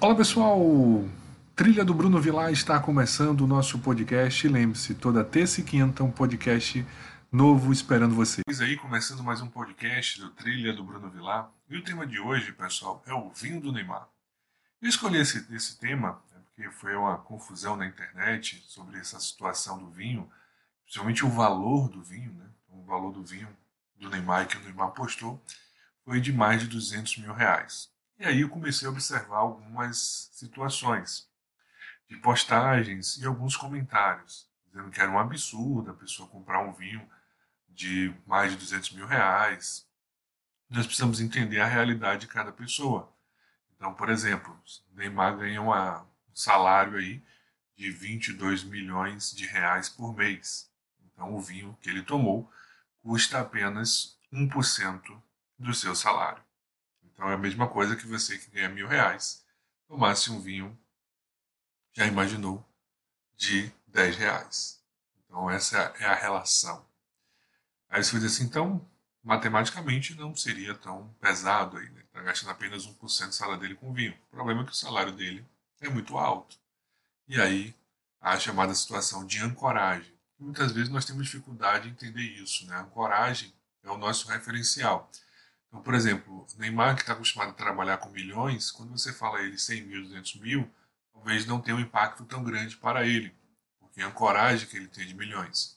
Olá pessoal, Trilha do Bruno Vilar está começando o nosso podcast. Lembre-se, toda terça e quinta um podcast novo esperando vocês. Aí começando mais um podcast do Trilha do Bruno Vilar. E o tema de hoje, pessoal, é o vinho do Neymar. Eu escolhi esse, esse tema né, porque foi uma confusão na internet sobre essa situação do vinho, principalmente o valor do vinho, né? O valor do vinho do Neymar que o Neymar postou foi de mais de 200 mil reais. E aí eu comecei a observar algumas situações de postagens e alguns comentários, dizendo que era um absurdo a pessoa comprar um vinho de mais de 200 mil reais. Nós precisamos entender a realidade de cada pessoa. Então, por exemplo, Neymar ganha uma, um salário aí de 22 milhões de reais por mês. Então, o vinho que ele tomou custa apenas 1% do seu salário. Então é a mesma coisa que você que ganha mil reais tomasse um vinho, já imaginou, de 10 reais. Então essa é a relação. Aí você vai dizer assim, então matematicamente não seria tão pesado aí, né? Está gastando apenas 1% do salário dele com vinho. O problema é que o salário dele é muito alto. E aí a chamada situação de ancoragem. Muitas vezes nós temos dificuldade em entender isso, né? A ancoragem é o nosso referencial. Então, por exemplo, Neymar, que está acostumado a trabalhar com milhões, quando você fala ele 100 mil, 200 mil, talvez não tenha um impacto tão grande para ele, porque é a coragem que ele tem de milhões.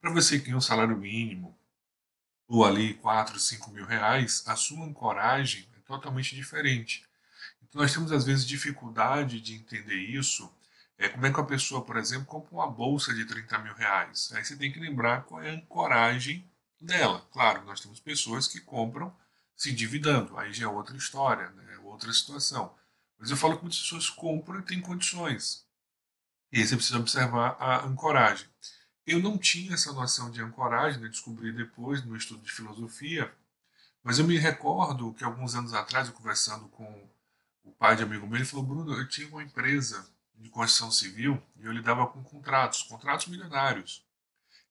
Para você que tem um salário mínimo, ou ali 4, 5 mil reais, a sua ancoragem é totalmente diferente. Então nós temos às vezes dificuldade de entender isso. É como é que a pessoa, por exemplo, compra uma bolsa de 30 mil reais. Aí você tem que lembrar qual é a ancoragem dela. Claro, nós temos pessoas que compram se endividando. Aí já é outra história, né? É outra situação. Mas eu falo que muitas pessoas compram e têm condições. E aí você precisa observar a ancoragem. Eu não tinha essa noção de ancoragem, né? descobri depois no estudo de filosofia, mas eu me recordo que alguns anos atrás, eu conversando com o pai de amigo meu, ele falou: Bruno, eu tinha uma empresa de construção civil e eu lidava com contratos, contratos milionários.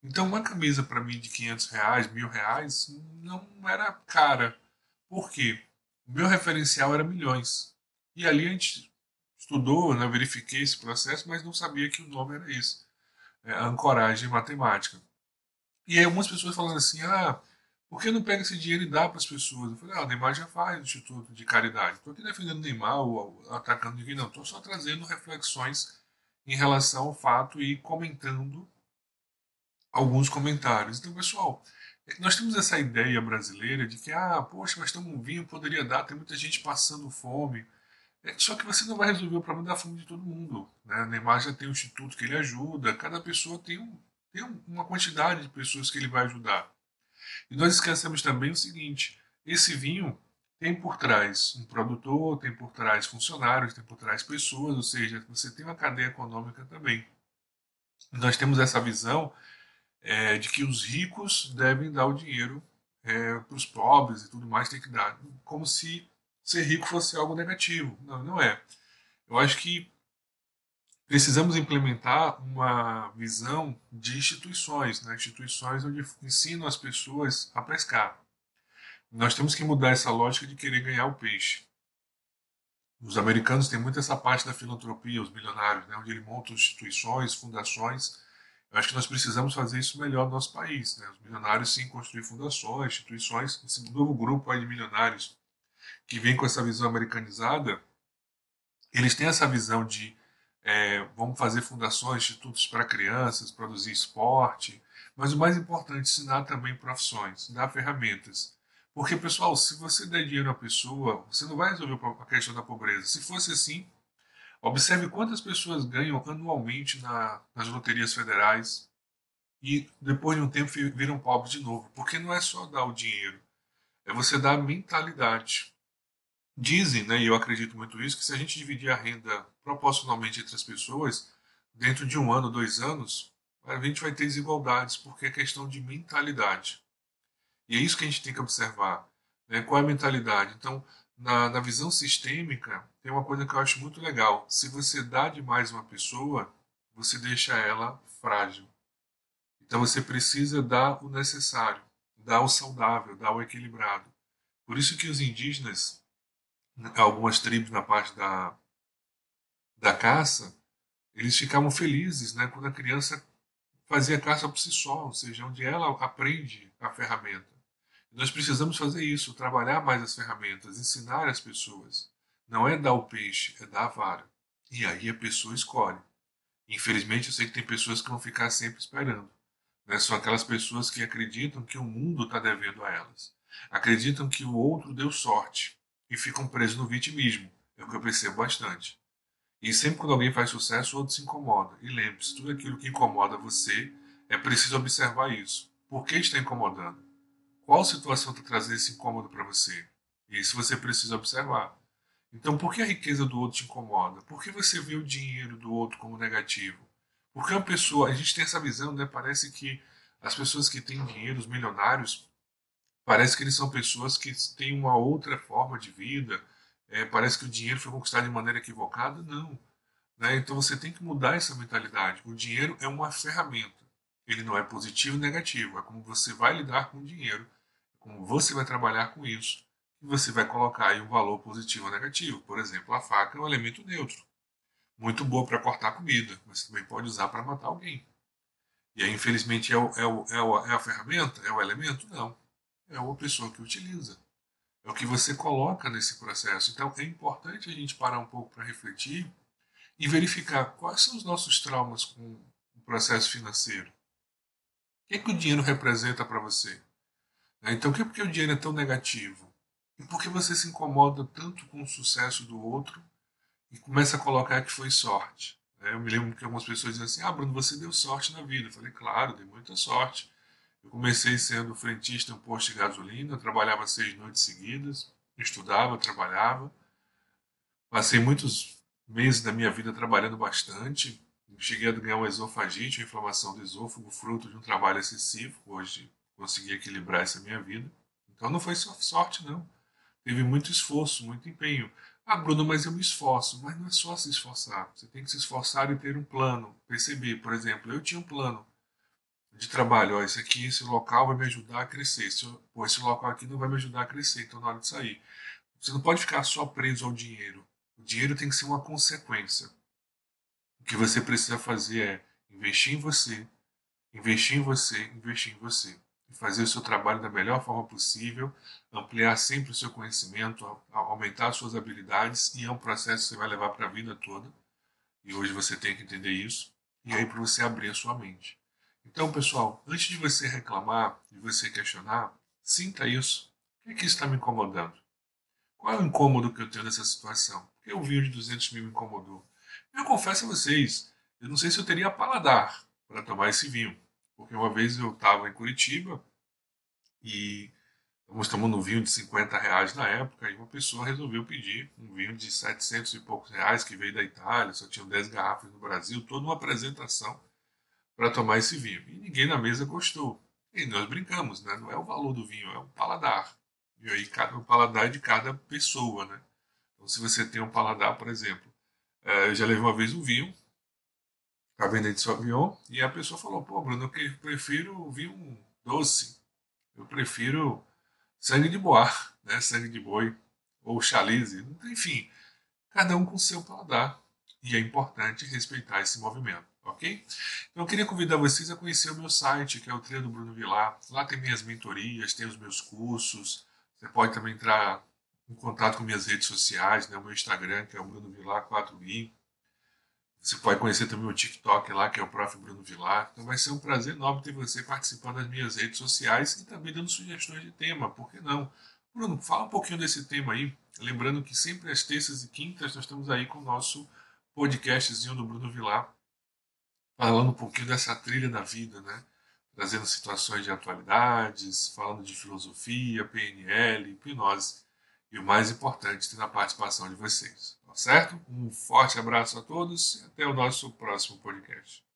Então, uma camisa para mim de 500 reais, mil reais, não era cara. Por quê? O meu referencial era milhões. E ali a gente estudou, né, verifiquei esse processo, mas não sabia que o nome era esse. É, ancoragem matemática. E aí algumas pessoas falando assim, ah, por que não pega esse dinheiro e dá para as pessoas? Eu falei, ah, o Neymar já faz Instituto de Caridade. Estou aqui defendendo Neymar ou atacando ninguém, não. Estou só trazendo reflexões em relação ao fato e comentando alguns comentários. Então, pessoal, nós temos essa ideia brasileira de que, ah, poxa, mas um vinho poderia dar, tem muita gente passando fome. É, só que você não vai resolver o problema da fome de todo mundo. Né? Neymar já tem um instituto que ele ajuda, cada pessoa tem, um, tem uma quantidade de pessoas que ele vai ajudar. E nós esquecemos também o seguinte: esse vinho tem por trás um produtor, tem por trás funcionários, tem por trás pessoas, ou seja, você tem uma cadeia econômica também. Nós temos essa visão é, de que os ricos devem dar o dinheiro é, para os pobres e tudo mais, tem que dar. Como se ser rico fosse algo negativo. Não, não é. Eu acho que precisamos implementar uma visão de instituições, né? instituições onde ensinam as pessoas a pescar. Nós temos que mudar essa lógica de querer ganhar o peixe. Os americanos têm muito essa parte da filantropia, os milionários, né? onde eles montam instituições, fundações eu acho que nós precisamos fazer isso melhor no nosso país. Né? Os milionários, sim, construir fundações, instituições, esse novo grupo aí de milionários que vem com essa visão americanizada, eles têm essa visão de é, vamos fazer fundações, institutos para crianças, produzir esporte, mas o mais importante, ensinar também profissões, dar ferramentas. Porque, pessoal, se você der dinheiro à pessoa, você não vai resolver a questão da pobreza. Se fosse assim, Observe quantas pessoas ganham anualmente na, nas loterias federais e depois de um tempo viram pobres de novo. Porque não é só dar o dinheiro, é você dar a mentalidade. Dizem, né, e eu acredito muito isso, que se a gente dividir a renda proporcionalmente entre as pessoas, dentro de um ano, dois anos, a gente vai ter desigualdades, porque é questão de mentalidade. E é isso que a gente tem que observar. Né? Qual é a mentalidade? Então, na, na visão sistêmica, tem uma coisa que eu acho muito legal. Se você dá demais uma pessoa, você deixa ela frágil. Então você precisa dar o necessário, dar o saudável, dar o equilibrado. Por isso que os indígenas, algumas tribos na parte da, da caça, eles ficavam felizes né, quando a criança fazia caça por si só, ou seja, onde ela aprende a ferramenta. Nós precisamos fazer isso, trabalhar mais as ferramentas, ensinar as pessoas. Não é dar o peixe, é dar a vara. E aí a pessoa escolhe. Infelizmente, eu sei que tem pessoas que vão ficar sempre esperando. Né? São aquelas pessoas que acreditam que o mundo está devendo a elas. Acreditam que o outro deu sorte e ficam presos no vitimismo. É o que eu percebo bastante. E sempre quando alguém faz sucesso, o outro se incomoda. E lembre-se, tudo aquilo que incomoda você, é preciso observar isso. Por que está incomodando? Qual situação está trazendo esse incômodo para você? Isso você precisa observar. Então, por que a riqueza do outro te incomoda? Por que você vê o dinheiro do outro como negativo? Porque uma pessoa, a gente tem essa visão, né? Parece que as pessoas que têm dinheiro, os milionários, parece que eles são pessoas que têm uma outra forma de vida, é, parece que o dinheiro foi conquistado de maneira equivocada. Não. Né? Então você tem que mudar essa mentalidade. O dinheiro é uma ferramenta. Ele não é positivo e negativo. É como você vai lidar com o dinheiro, como você vai trabalhar com isso, e você vai colocar aí um valor positivo ou negativo. Por exemplo, a faca é um elemento neutro. Muito boa para cortar comida, mas também pode usar para matar alguém. E aí, infelizmente, é, o, é, o, é, é a ferramenta? É o elemento? Não. É uma pessoa que utiliza. É o que você coloca nesse processo. Então é importante a gente parar um pouco para refletir e verificar quais são os nossos traumas com o processo financeiro. O que, é que o dinheiro representa para você? Né, então, por que o dinheiro é tão negativo? E por que você se incomoda tanto com o sucesso do outro e começa a colocar que foi sorte? Né, eu me lembro que algumas pessoas dizem assim: Ah, Bruno, você deu sorte na vida. Eu falei, claro, dei muita sorte. Eu comecei sendo frentista em um posto de gasolina, trabalhava seis noites seguidas, estudava, trabalhava. Passei muitos meses da minha vida trabalhando bastante. Cheguei a ganhar uma esofagite, uma inflamação do esôfago, fruto de um trabalho excessivo. Hoje consegui equilibrar essa minha vida. Então não foi só sorte, não. Teve muito esforço, muito empenho. Ah, Bruno, mas eu me esforço. Mas não é só se esforçar. Você tem que se esforçar e ter um plano. Perceber, por exemplo, eu tinha um plano de trabalho. Ó, esse aqui, esse local vai me ajudar a crescer. Esse, pô, esse local aqui não vai me ajudar a crescer, então na hora de sair. Você não pode ficar só preso ao dinheiro. O dinheiro tem que ser uma consequência. O que você precisa fazer é investir em você, investir em você, investir em você. Fazer o seu trabalho da melhor forma possível, ampliar sempre o seu conhecimento, aumentar as suas habilidades, e é um processo que você vai levar para a vida toda. E hoje você tem que entender isso. E aí para você abrir a sua mente. Então, pessoal, antes de você reclamar, de você questionar, sinta isso. O que, é que está me incomodando? Qual é o incômodo que eu tenho nessa situação? Por que o vinho de 200 mil me incomodou? Eu confesso a vocês, eu não sei se eu teria paladar para tomar esse vinho. Porque uma vez eu estava em Curitiba e estamos tomando um vinho de 50 reais na época e uma pessoa resolveu pedir um vinho de 700 e poucos reais que veio da Itália, só tinham 10 garrafas no Brasil, toda uma apresentação para tomar esse vinho. E ninguém na mesa gostou. E nós brincamos, né? Não é o valor do vinho, é o paladar. E aí cada o paladar é de cada pessoa, né? Então se você tem um paladar, por exemplo, é, eu já levei uma vez um vinho, Cabernet de Sauvignon, e a pessoa falou, pô, Bruno, eu prefiro vinho doce. Eu prefiro sangue de boar, né? Sangue de boi, ou chalice, enfim. Cada um com seu paladar. E é importante respeitar esse movimento ok? Então eu queria convidar vocês a conhecer o meu site, que é o Trilha do Bruno Vilar. Lá tem minhas mentorias, tem os meus cursos. Você pode também entrar em contato com minhas redes sociais, né? o meu Instagram, que é o Bruno Vilar 4i. Você pode conhecer também o TikTok lá, que é o Prof. Bruno Vilar. Então vai ser um prazer enorme ter você participando das minhas redes sociais e também dando sugestões de tema, por que não? Bruno, fala um pouquinho desse tema aí. Lembrando que sempre às terças e quintas nós estamos aí com o nosso podcastzinho do Bruno Vilar, falando um pouquinho dessa trilha da vida, né? Trazendo situações de atualidades, falando de filosofia, PNL, hipnose e o mais importante, tendo a participação de vocês. Tá certo? Um forte abraço a todos e até o nosso próximo podcast.